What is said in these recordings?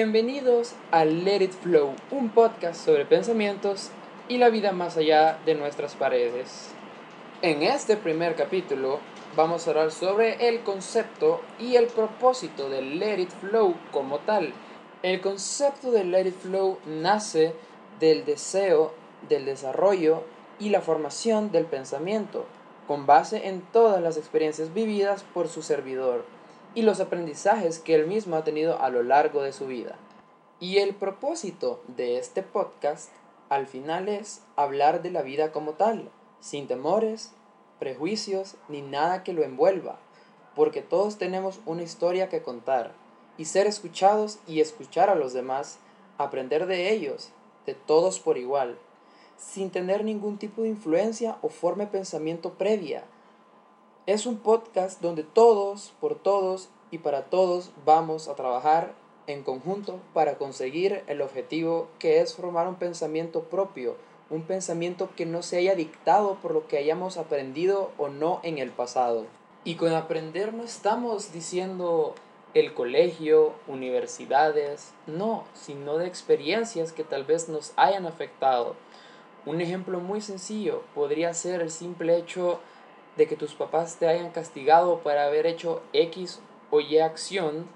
Bienvenidos a Let It Flow, un podcast sobre pensamientos y la vida más allá de nuestras paredes. En este primer capítulo vamos a hablar sobre el concepto y el propósito de Let It Flow como tal. El concepto de Let It Flow nace del deseo del desarrollo y la formación del pensamiento, con base en todas las experiencias vividas por su servidor y los aprendizajes que él mismo ha tenido a lo largo de su vida. Y el propósito de este podcast al final es hablar de la vida como tal, sin temores, prejuicios ni nada que lo envuelva, porque todos tenemos una historia que contar, y ser escuchados y escuchar a los demás, aprender de ellos, de todos por igual, sin tener ningún tipo de influencia o forma de pensamiento previa, es un podcast donde todos, por todos y para todos vamos a trabajar en conjunto para conseguir el objetivo que es formar un pensamiento propio, un pensamiento que no se haya dictado por lo que hayamos aprendido o no en el pasado. Y con aprender no estamos diciendo el colegio, universidades, no, sino de experiencias que tal vez nos hayan afectado. Un ejemplo muy sencillo podría ser el simple hecho de que tus papás te hayan castigado por haber hecho X o Y acción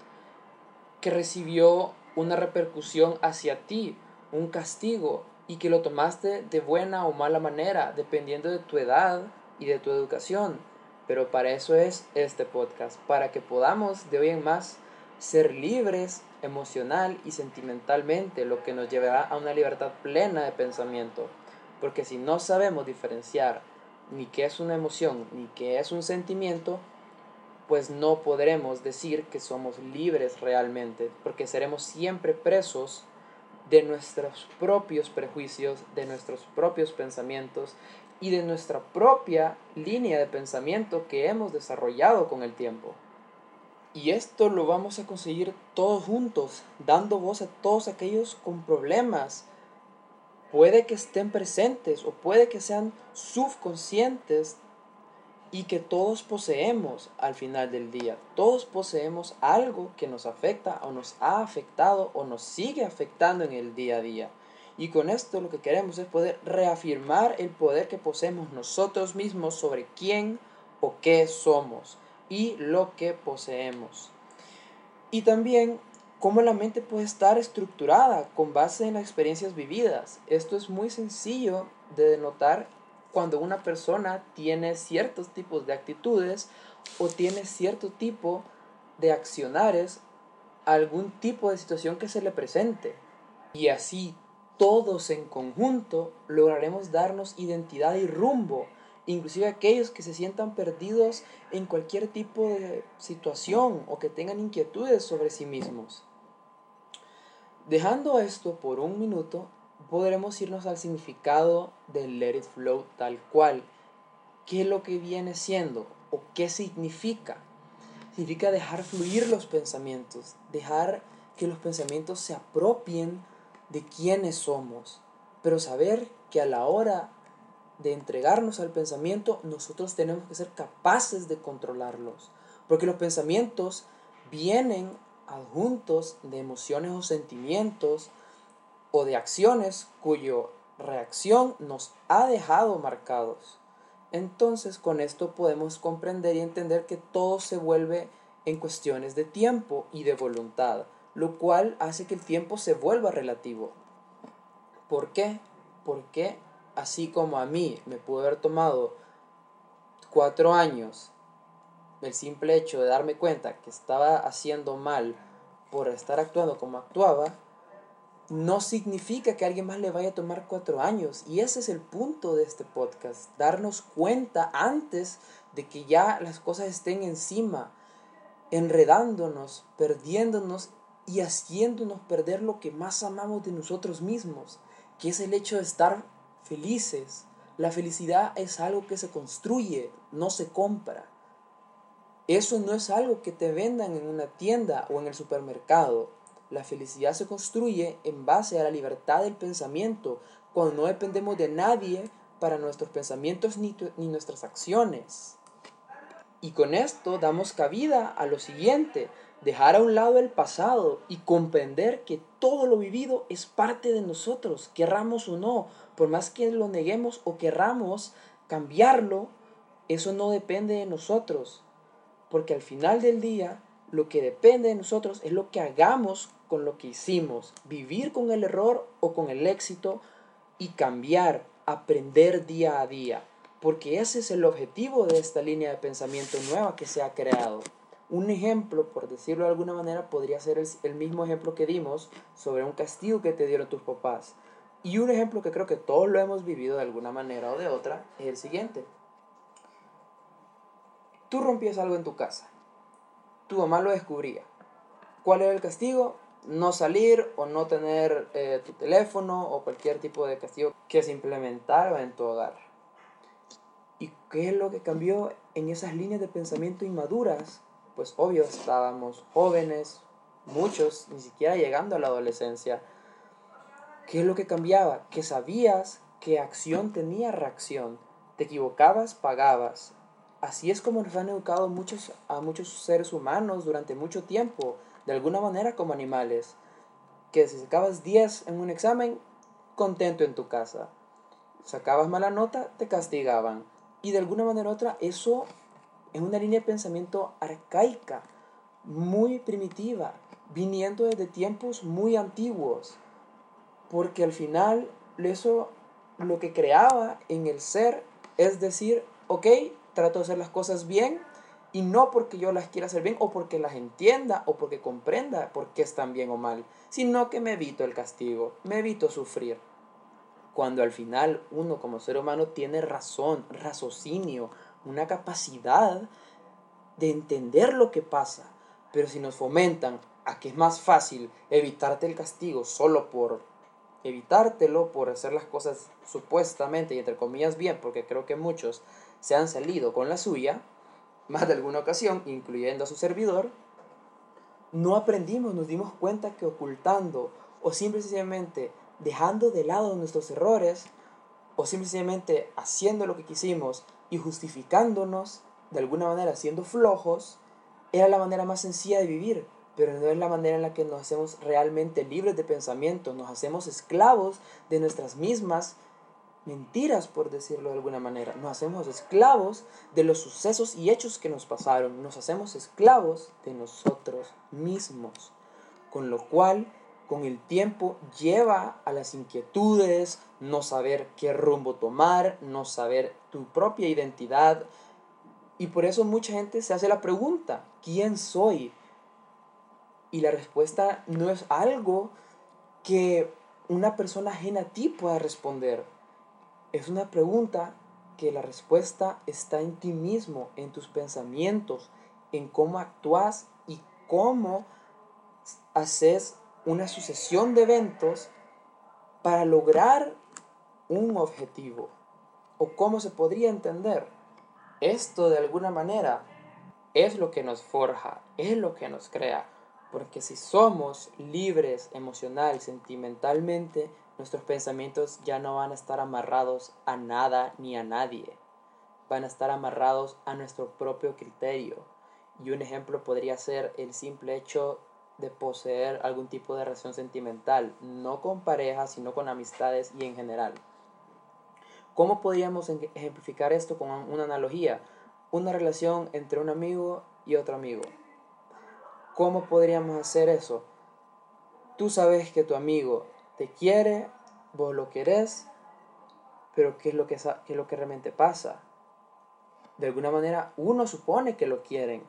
que recibió una repercusión hacia ti, un castigo, y que lo tomaste de buena o mala manera, dependiendo de tu edad y de tu educación. Pero para eso es este podcast, para que podamos de hoy en más ser libres emocional y sentimentalmente, lo que nos llevará a una libertad plena de pensamiento. Porque si no sabemos diferenciar ni qué es una emoción, ni qué es un sentimiento, pues no podremos decir que somos libres realmente, porque seremos siempre presos de nuestros propios prejuicios, de nuestros propios pensamientos y de nuestra propia línea de pensamiento que hemos desarrollado con el tiempo. Y esto lo vamos a conseguir todos juntos, dando voz a todos aquellos con problemas, puede que estén presentes o puede que sean subconscientes y que todos poseemos al final del día. Todos poseemos algo que nos afecta o nos ha afectado o nos sigue afectando en el día a día. Y con esto lo que queremos es poder reafirmar el poder que poseemos nosotros mismos sobre quién o qué somos y lo que poseemos. Y también cómo la mente puede estar estructurada con base en las experiencias vividas. Esto es muy sencillo de denotar cuando una persona tiene ciertos tipos de actitudes o tiene cierto tipo de accionares algún tipo de situación que se le presente. Y así todos en conjunto lograremos darnos identidad y rumbo, inclusive aquellos que se sientan perdidos en cualquier tipo de situación o que tengan inquietudes sobre sí mismos. Dejando esto por un minuto, podremos irnos al significado del let it flow tal cual. ¿Qué es lo que viene siendo? ¿O qué significa? Significa dejar fluir los pensamientos, dejar que los pensamientos se apropien de quiénes somos, pero saber que a la hora de entregarnos al pensamiento, nosotros tenemos que ser capaces de controlarlos, porque los pensamientos vienen adjuntos de emociones o sentimientos o de acciones cuyo reacción nos ha dejado marcados. Entonces con esto podemos comprender y entender que todo se vuelve en cuestiones de tiempo y de voluntad, lo cual hace que el tiempo se vuelva relativo. ¿Por qué? Porque así como a mí me pudo haber tomado cuatro años el simple hecho de darme cuenta que estaba haciendo mal por estar actuando como actuaba, no significa que a alguien más le vaya a tomar cuatro años. Y ese es el punto de este podcast, darnos cuenta antes de que ya las cosas estén encima, enredándonos, perdiéndonos y haciéndonos perder lo que más amamos de nosotros mismos, que es el hecho de estar felices. La felicidad es algo que se construye, no se compra. Eso no es algo que te vendan en una tienda o en el supermercado. La felicidad se construye en base a la libertad del pensamiento, cuando no dependemos de nadie para nuestros pensamientos ni, ni nuestras acciones. Y con esto damos cabida a lo siguiente, dejar a un lado el pasado y comprender que todo lo vivido es parte de nosotros, querramos o no, por más que lo neguemos o querramos cambiarlo, eso no depende de nosotros, porque al final del día lo que depende de nosotros es lo que hagamos con lo que hicimos, vivir con el error o con el éxito y cambiar, aprender día a día, porque ese es el objetivo de esta línea de pensamiento nueva que se ha creado. Un ejemplo, por decirlo de alguna manera, podría ser el, mismo ejemplo que dimos sobre un castigo que te dieron tus papás. Y un ejemplo que creo que todos lo hemos vivido de alguna manera o de otra es el siguiente. Tú rompías algo en tu casa. Tu mamá lo descubría. ¿Cuál era el castigo? No salir o no tener eh, tu teléfono o cualquier tipo de castigo que se implementara en tu hogar. ¿Y qué es lo que cambió en esas líneas de pensamiento inmaduras pues obvio, estábamos jóvenes, muchos, ni siquiera llegando a la adolescencia. ¿Qué es lo que cambiaba? Que sabías que acción tenía reacción. Te equivocabas, pagabas. Así es como nos han educado muchos, a muchos seres humanos durante mucho tiempo, de alguna manera como animales. Que si sacabas 10 en un examen, contento en tu casa. Sacabas mala nota, te castigaban. Y de alguna manera u otra, eso es una línea de pensamiento arcaica, muy primitiva, viniendo desde tiempos muy antiguos, porque al final eso lo que creaba en el ser es decir, ok, trato de hacer las cosas bien y no porque yo las quiera hacer bien o porque las entienda o porque comprenda por qué están bien o mal, sino que me evito el castigo, me evito sufrir. Cuando al final uno como ser humano tiene razón, raciocinio, una capacidad de entender lo que pasa. Pero si nos fomentan a que es más fácil evitarte el castigo solo por evitártelo, por hacer las cosas supuestamente y entre comillas bien, porque creo que muchos se han salido con la suya, más de alguna ocasión, incluyendo a su servidor, no aprendimos, nos dimos cuenta que ocultando o simplemente dejando de lado nuestros errores o simplemente haciendo lo que quisimos y justificándonos, de alguna manera siendo flojos, era la manera más sencilla de vivir, pero no es la manera en la que nos hacemos realmente libres de pensamiento, nos hacemos esclavos de nuestras mismas mentiras, por decirlo de alguna manera, nos hacemos esclavos de los sucesos y hechos que nos pasaron, nos hacemos esclavos de nosotros mismos, con lo cual con el tiempo lleva a las inquietudes, no saber qué rumbo tomar, no saber tu propia identidad. Y por eso mucha gente se hace la pregunta, ¿quién soy? Y la respuesta no es algo que una persona ajena a ti pueda responder. Es una pregunta que la respuesta está en ti mismo, en tus pensamientos, en cómo actúas y cómo haces una sucesión de eventos para lograr un objetivo. ¿O cómo se podría entender? Esto de alguna manera es lo que nos forja, es lo que nos crea. Porque si somos libres emocional, sentimentalmente, nuestros pensamientos ya no van a estar amarrados a nada ni a nadie. Van a estar amarrados a nuestro propio criterio. Y un ejemplo podría ser el simple hecho de poseer algún tipo de relación sentimental, no con parejas, sino con amistades y en general. ¿Cómo podríamos ejemplificar esto con una analogía? Una relación entre un amigo y otro amigo. ¿Cómo podríamos hacer eso? Tú sabes que tu amigo te quiere, vos lo querés, pero ¿qué es lo que, qué es lo que realmente pasa? De alguna manera uno supone que lo quieren,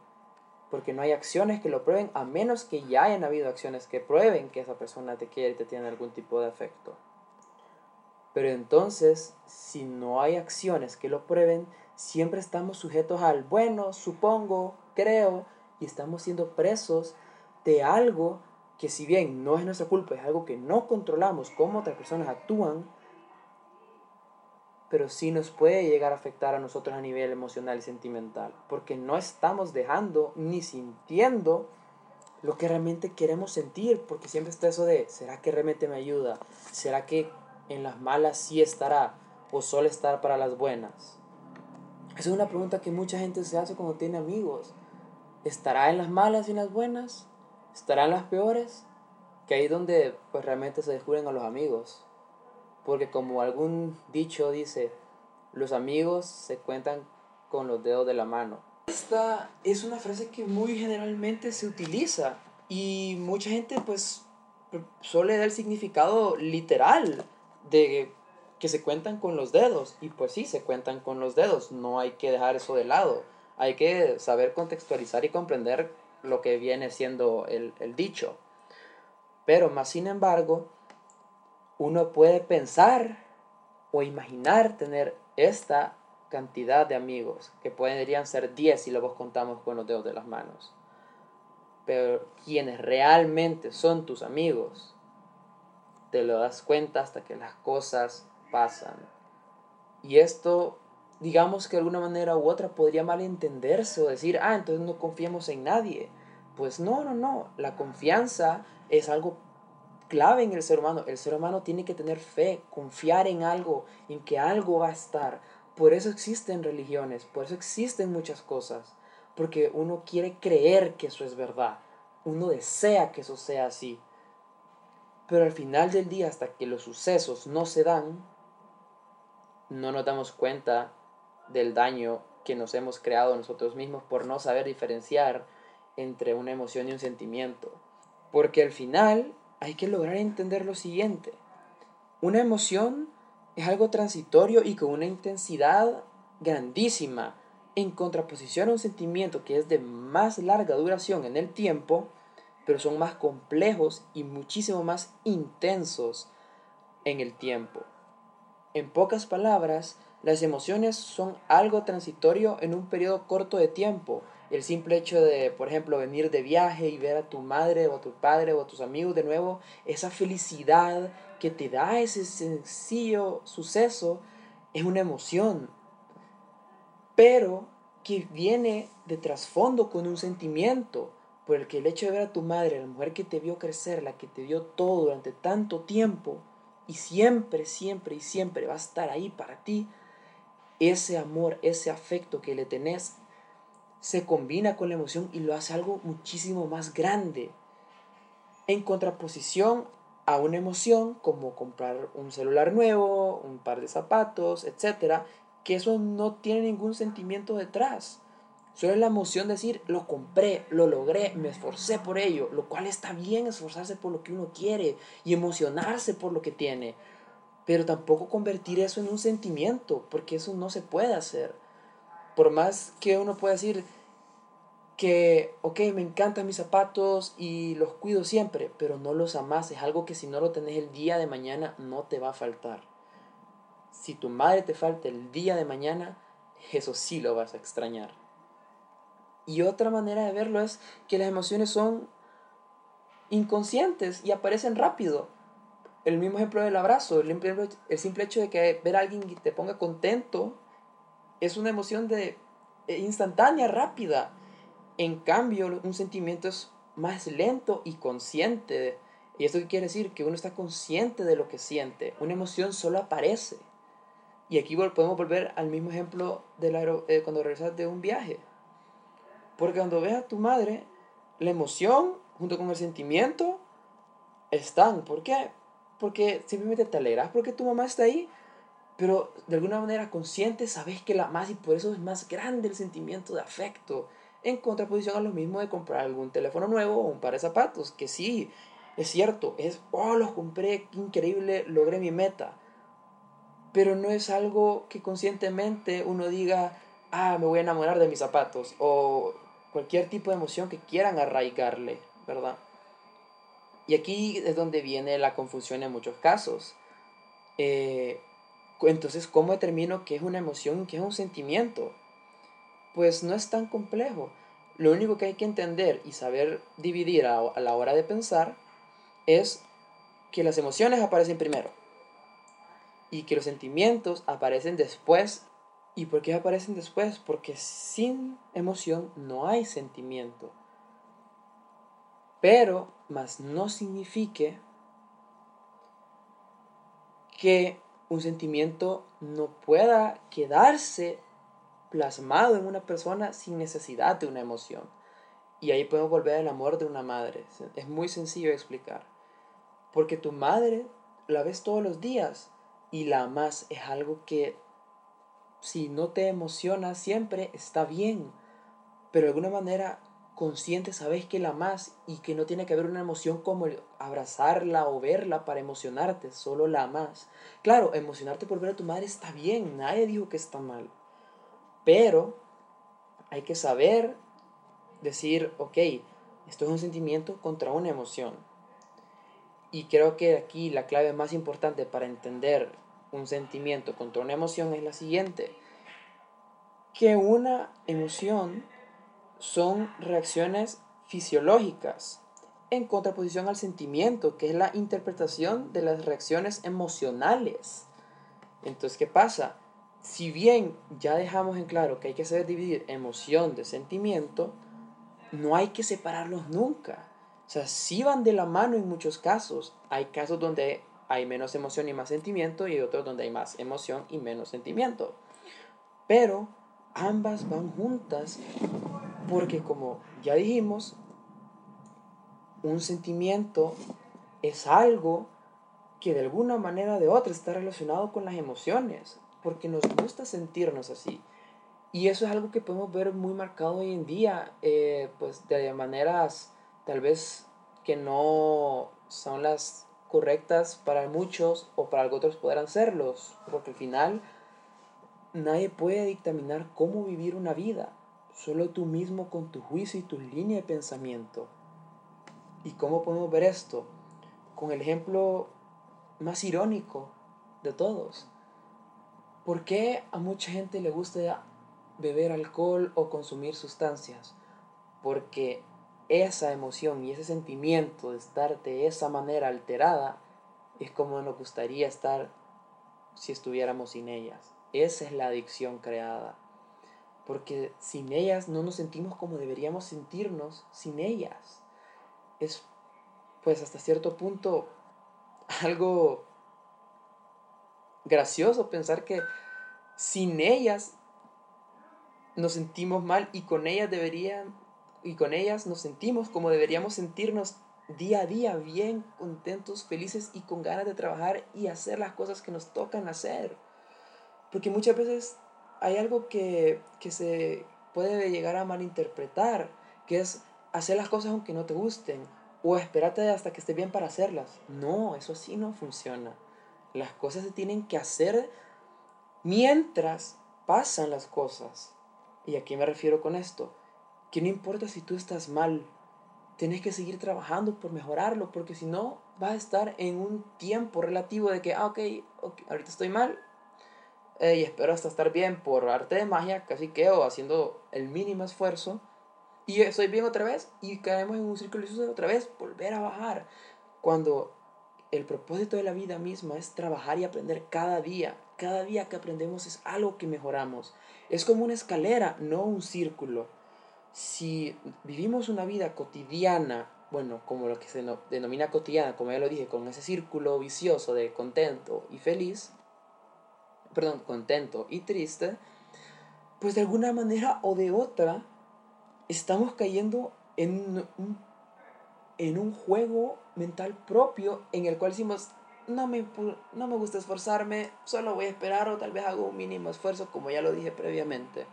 porque no hay acciones que lo prueben a menos que ya hayan habido acciones que prueben que esa persona te quiere y te tiene algún tipo de afecto. Pero entonces, si no hay acciones que lo prueben, siempre estamos sujetos al bueno, supongo, creo, y estamos siendo presos de algo que si bien no es nuestra culpa, es algo que no controlamos cómo otras personas actúan, pero sí nos puede llegar a afectar a nosotros a nivel emocional y sentimental, porque no estamos dejando ni sintiendo lo que realmente queremos sentir, porque siempre está eso de, ¿será que realmente me ayuda? ¿Será que en las malas sí estará o solo estar para las buenas? Esa es una pregunta que mucha gente se hace cuando tiene amigos. ¿Estará en las malas y en las buenas? ¿Estará en las peores? Que ahí donde pues realmente se descubren a los amigos. Porque como algún dicho dice, los amigos se cuentan con los dedos de la mano. Esta es una frase que muy generalmente se utiliza y mucha gente pues suele dar el significado literal de que se cuentan con los dedos. Y pues sí, se cuentan con los dedos. No hay que dejar eso de lado. Hay que saber contextualizar y comprender lo que viene siendo el, el dicho. Pero más sin embargo, uno puede pensar o imaginar tener esta cantidad de amigos, que podrían ser 10 si los contamos con los dedos de las manos. Pero quienes realmente son tus amigos, te lo das cuenta hasta que las cosas pasan. Y esto, digamos que de alguna manera u otra podría malentenderse o decir, ah, entonces no confiemos en nadie. Pues no, no, no. La confianza es algo clave en el ser humano. El ser humano tiene que tener fe, confiar en algo, en que algo va a estar. Por eso existen religiones, por eso existen muchas cosas. Porque uno quiere creer que eso es verdad. Uno desea que eso sea así. Pero al final del día, hasta que los sucesos no se dan, no nos damos cuenta del daño que nos hemos creado nosotros mismos por no saber diferenciar entre una emoción y un sentimiento. Porque al final hay que lograr entender lo siguiente. Una emoción es algo transitorio y con una intensidad grandísima en contraposición a un sentimiento que es de más larga duración en el tiempo, pero son más complejos y muchísimo más intensos en el tiempo. En pocas palabras, las emociones son algo transitorio en un periodo corto de tiempo. El simple hecho de, por ejemplo, venir de viaje y ver a tu madre o a tu padre o a tus amigos de nuevo, esa felicidad que te da ese sencillo suceso es una emoción, pero que viene de trasfondo con un sentimiento, porque el hecho de ver a tu madre, la mujer que te vio crecer, la que te dio todo durante tanto tiempo, y siempre, siempre y siempre va a estar ahí para ti, ese amor, ese afecto que le tenés, se combina con la emoción y lo hace algo muchísimo más grande. En contraposición a una emoción como comprar un celular nuevo, un par de zapatos, etcétera, que eso no tiene ningún sentimiento detrás. Solo es la emoción de decir, lo compré, lo logré, me esforcé por ello, lo cual está bien esforzarse por lo que uno quiere y emocionarse por lo que tiene, pero tampoco convertir eso en un sentimiento, porque eso no se puede hacer. Por más que uno pueda decir que, ok, me encantan mis zapatos y los cuido siempre, pero no los amas, es algo que si no lo tenés el día de mañana no te va a faltar. Si tu madre te falta el día de mañana, eso sí lo vas a extrañar. Y otra manera de verlo es que las emociones son inconscientes y aparecen rápido. El mismo ejemplo del abrazo, el, el simple hecho de que ver a alguien que te ponga contento es una emoción de eh, instantánea, rápida. En cambio, un sentimiento es más lento y consciente. ¿Y esto qué quiere decir? Que uno está consciente de lo que siente. Una emoción solo aparece. Y aquí podemos volver al mismo ejemplo de eh, cuando regresas de un viaje. Porque cuando ves a tu madre, la emoción junto con el sentimiento están. ¿Por qué? Porque simplemente te alegras porque tu mamá está ahí, pero de alguna manera consciente sabes que la amas y por eso es más grande el sentimiento de afecto. En contraposición a lo mismo de comprar algún teléfono nuevo o un par de zapatos, que sí, es cierto, es, oh, los compré, qué increíble, logré mi meta. Pero no es algo que conscientemente uno diga, ah, me voy a enamorar de mis zapatos, o cualquier tipo de emoción que quieran arraigarle, ¿verdad? Y aquí es donde viene la confusión en muchos casos. Eh, entonces, ¿cómo determino qué es una emoción y qué es un sentimiento? Pues no es tan complejo. Lo único que hay que entender y saber dividir a, a la hora de pensar es que las emociones aparecen primero y que los sentimientos aparecen después ¿Y por qué aparecen después? Porque sin emoción no hay sentimiento. Pero, más no signifique que un sentimiento no pueda quedarse plasmado en una persona sin necesidad de una emoción. Y ahí podemos volver al amor de una madre. Es muy sencillo explicar. Porque tu madre la ves todos los días y la amas. Es algo que si no te emociona siempre está bien. Pero de alguna manera consciente sabes que la amas y que no tiene que haber una emoción como abrazarla o verla para emocionarte, solo la amas. Claro, emocionarte por ver a tu madre está bien, nadie dijo que está mal. Pero hay que saber decir, ok, esto es un sentimiento contra una emoción. Y creo que aquí la clave más importante para entender un sentimiento contra una emoción es la siguiente. Que una emoción son reacciones fisiológicas en contraposición al sentimiento, que es la interpretación de las reacciones emocionales. Entonces, ¿qué pasa? Si bien ya dejamos en claro que hay que saber dividir emoción de sentimiento, no hay que separarlos nunca. O sea, sí van de la mano en muchos casos. Hay casos donde hay menos emoción y más sentimiento y otros donde hay más emoción y menos sentimiento. Pero ambas van juntas porque como ya dijimos, un sentimiento es algo que de alguna manera o de otra está relacionado con las emociones, porque nos gusta sentirnos así. Y eso es algo que podemos ver muy marcado hoy en día, eh, pues de maneras tal vez que no son las correctas para muchos o para otros podrán serlos, porque al final nadie puede dictaminar cómo vivir una vida, solo tú mismo con tu juicio y tu línea de pensamiento. ¿Y cómo podemos ver esto? Con el ejemplo más irónico de todos. ¿Por qué a mucha gente le gusta beber alcohol o consumir sustancias? Porque esa emoción y ese sentimiento de estar de esa manera alterada es como nos gustaría estar si estuviéramos sin ellas. Esa es la adicción creada. Porque sin ellas no nos sentimos como deberíamos sentirnos sin ellas. Es pues hasta cierto punto algo gracioso pensar que sin ellas nos sentimos mal y con ellas deberían y con ellas nos sentimos como deberíamos sentirnos día a día bien contentos, felices y con ganas de trabajar y hacer las cosas que nos tocan hacer. Porque muchas veces hay algo que, se puede llegar a malinterpretar, que es hacer las cosas aunque no te gusten o esperarte hasta que esté bien para hacerlas. No, eso sí no funciona. Las cosas se tienen que hacer mientras pasan las cosas. ¿Y a qué me refiero con esto? Que no importa si tú estás mal, tienes que seguir trabajando por mejorarlo, porque si no, vas a estar en un tiempo relativo de que, ah, ok, ahorita estoy mal, eh, y espero hasta estar bien por arte de magia, casi quedo haciendo el mínimo esfuerzo y estoy bien otra vez y caemos en un círculo vicioso otra vez, volver a bajar. Cuando el propósito de la vida misma es trabajar y aprender cada día. Cada día que aprendemos es algo que mejoramos. Es como una escalera, no un círculo. Si vivimos una vida cotidiana, bueno, como lo que se denomina cotidiana, como ya lo dije, con ese círculo vicioso de contento y feliz, perdón, contento y triste, pues de alguna manera o de otra estamos cayendo en un, en un juego mental propio en el cual decimos, no me, no me gusta esforzarme, solo voy a esperar o tal vez hago un mínimo esfuerzo, como ya lo dije previamente.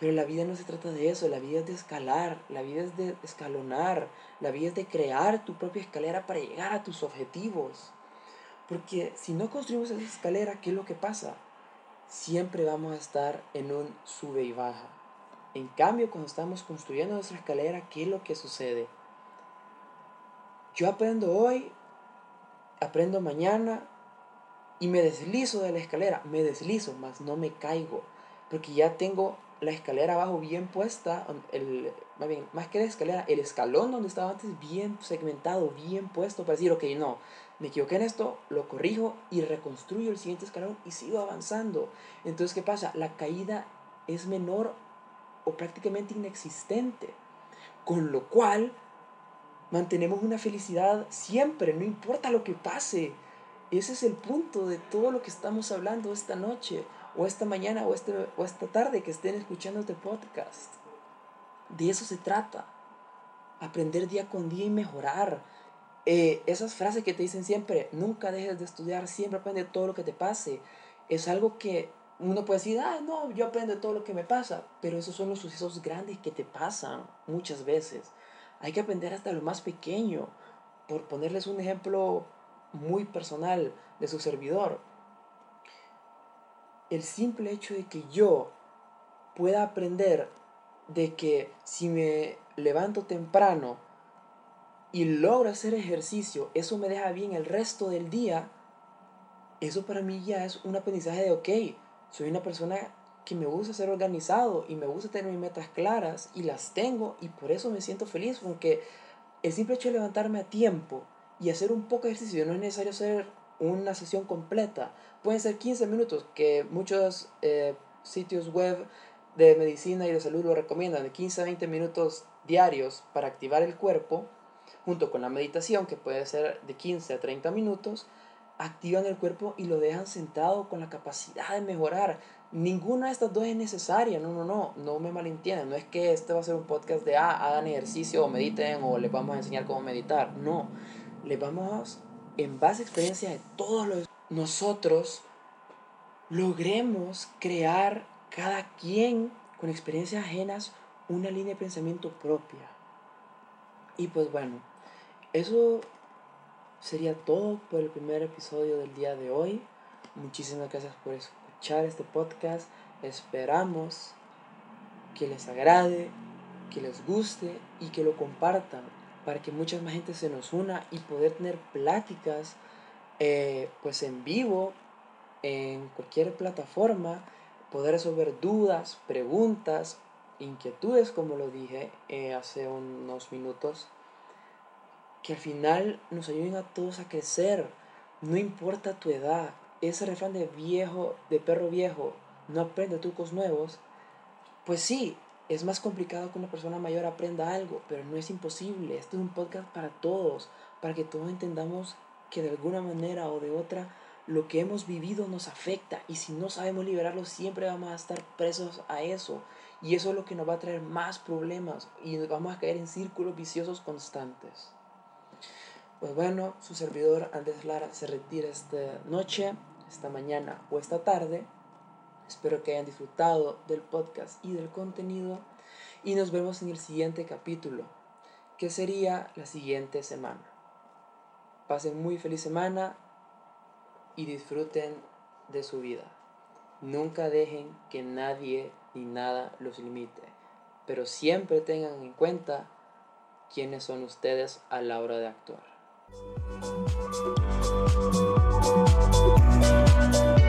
Pero la vida no se trata de eso, la vida es de escalar, la vida es de escalonar, la vida es de crear tu propia escalera para llegar a tus objetivos. Porque si no construimos esa escalera, ¿qué es lo que pasa? Siempre vamos a estar en un sube y baja. En cambio, cuando estamos construyendo nuestra escalera, ¿qué es lo que sucede? Yo aprendo hoy, aprendo mañana y me deslizo de la escalera. Me deslizo, más no me caigo. Porque ya tengo la escalera abajo bien puesta, el, más bien, más que la escalera, el escalón donde estaba antes bien segmentado, bien puesto para decir, ok, no, me equivoqué en esto, lo corrijo y reconstruyo el siguiente escalón y sigo avanzando. Entonces, ¿qué pasa? La caída es menor o prácticamente inexistente, con lo cual mantenemos una felicidad siempre, no importa lo que pase. Ese es el punto de todo lo que estamos hablando esta noche, o esta mañana, o, este, o esta tarde que estén escuchando este podcast. De eso se trata. Aprender día con día y mejorar. Eh, esas frases que te dicen siempre, nunca dejes de estudiar, siempre aprende todo lo que te pase. Es algo que uno puede decir, ah, no, yo aprendo todo lo que me pasa, pero esos son los sucesos grandes que te pasan muchas veces. Hay que aprender hasta lo más pequeño. Por ponerles un ejemplo muy personal de su servidor, el simple hecho de que yo pueda aprender de que si me levanto temprano y logro hacer ejercicio, eso me deja bien el resto del día, eso para mí ya es un aprendizaje de, ok, soy una persona que me gusta ser organizado y me gusta tener mis metas claras y las tengo y por eso me siento feliz, porque el simple hecho de levantarme a tiempo y hacer un poco de ejercicio, no es necesario hacer una sesión completa, pueden ser 15 minutos, que muchos eh, sitios web de medicina y de salud lo recomiendan, de 15 a 20 minutos diarios para activar el cuerpo, junto con la meditación, que puede ser de 15 a 30 minutos, activan el cuerpo y lo dejan sentado con la capacidad de mejorar. Ninguna de estas dos es necesaria, no, no, no, no me malentiendan, no es que este va a ser un podcast de, ah, hagan ejercicio o mediten o les vamos a enseñar cómo meditar, no, les vamos, en base a experiencia de todos los nosotros, logremos crear cada quien con experiencias ajenas una línea de pensamiento propia. Y pues bueno, eso sería todo por el primer episodio del día de hoy. Muchísimas gracias por escuchar este podcast. Esperamos que les agrade, que les guste y que lo compartan para que mucha más gente se nos una y poder tener pláticas eh, pues en vivo en cualquier plataforma, poder resolver dudas, preguntas, inquietudes como lo dije eh, hace unos minutos que al final nos ayuden a todos a crecer. No importa tu edad. Ese refrán de viejo, de perro viejo, no aprende trucos nuevos. Pues sí, es más complicado que una persona mayor aprenda algo, pero no es imposible. Este es un podcast para todos, para que todos entendamos que de alguna manera o de otra lo que hemos vivido nos afecta y si no sabemos liberarlo siempre vamos a estar presos a eso y eso es lo que nos va a traer más problemas y vamos a caer en círculos viciosos constantes. Pues bueno, su servidor Andrés Lara se retira esta noche, esta mañana o esta tarde. Espero que hayan disfrutado del podcast y del contenido y nos vemos en el siguiente capítulo, que sería la siguiente semana. Pasen muy feliz semana y disfruten de su vida. Nunca dejen que nadie ni nada los limite, pero siempre tengan en cuenta quiénes son ustedes a la hora de actuar. Thank you.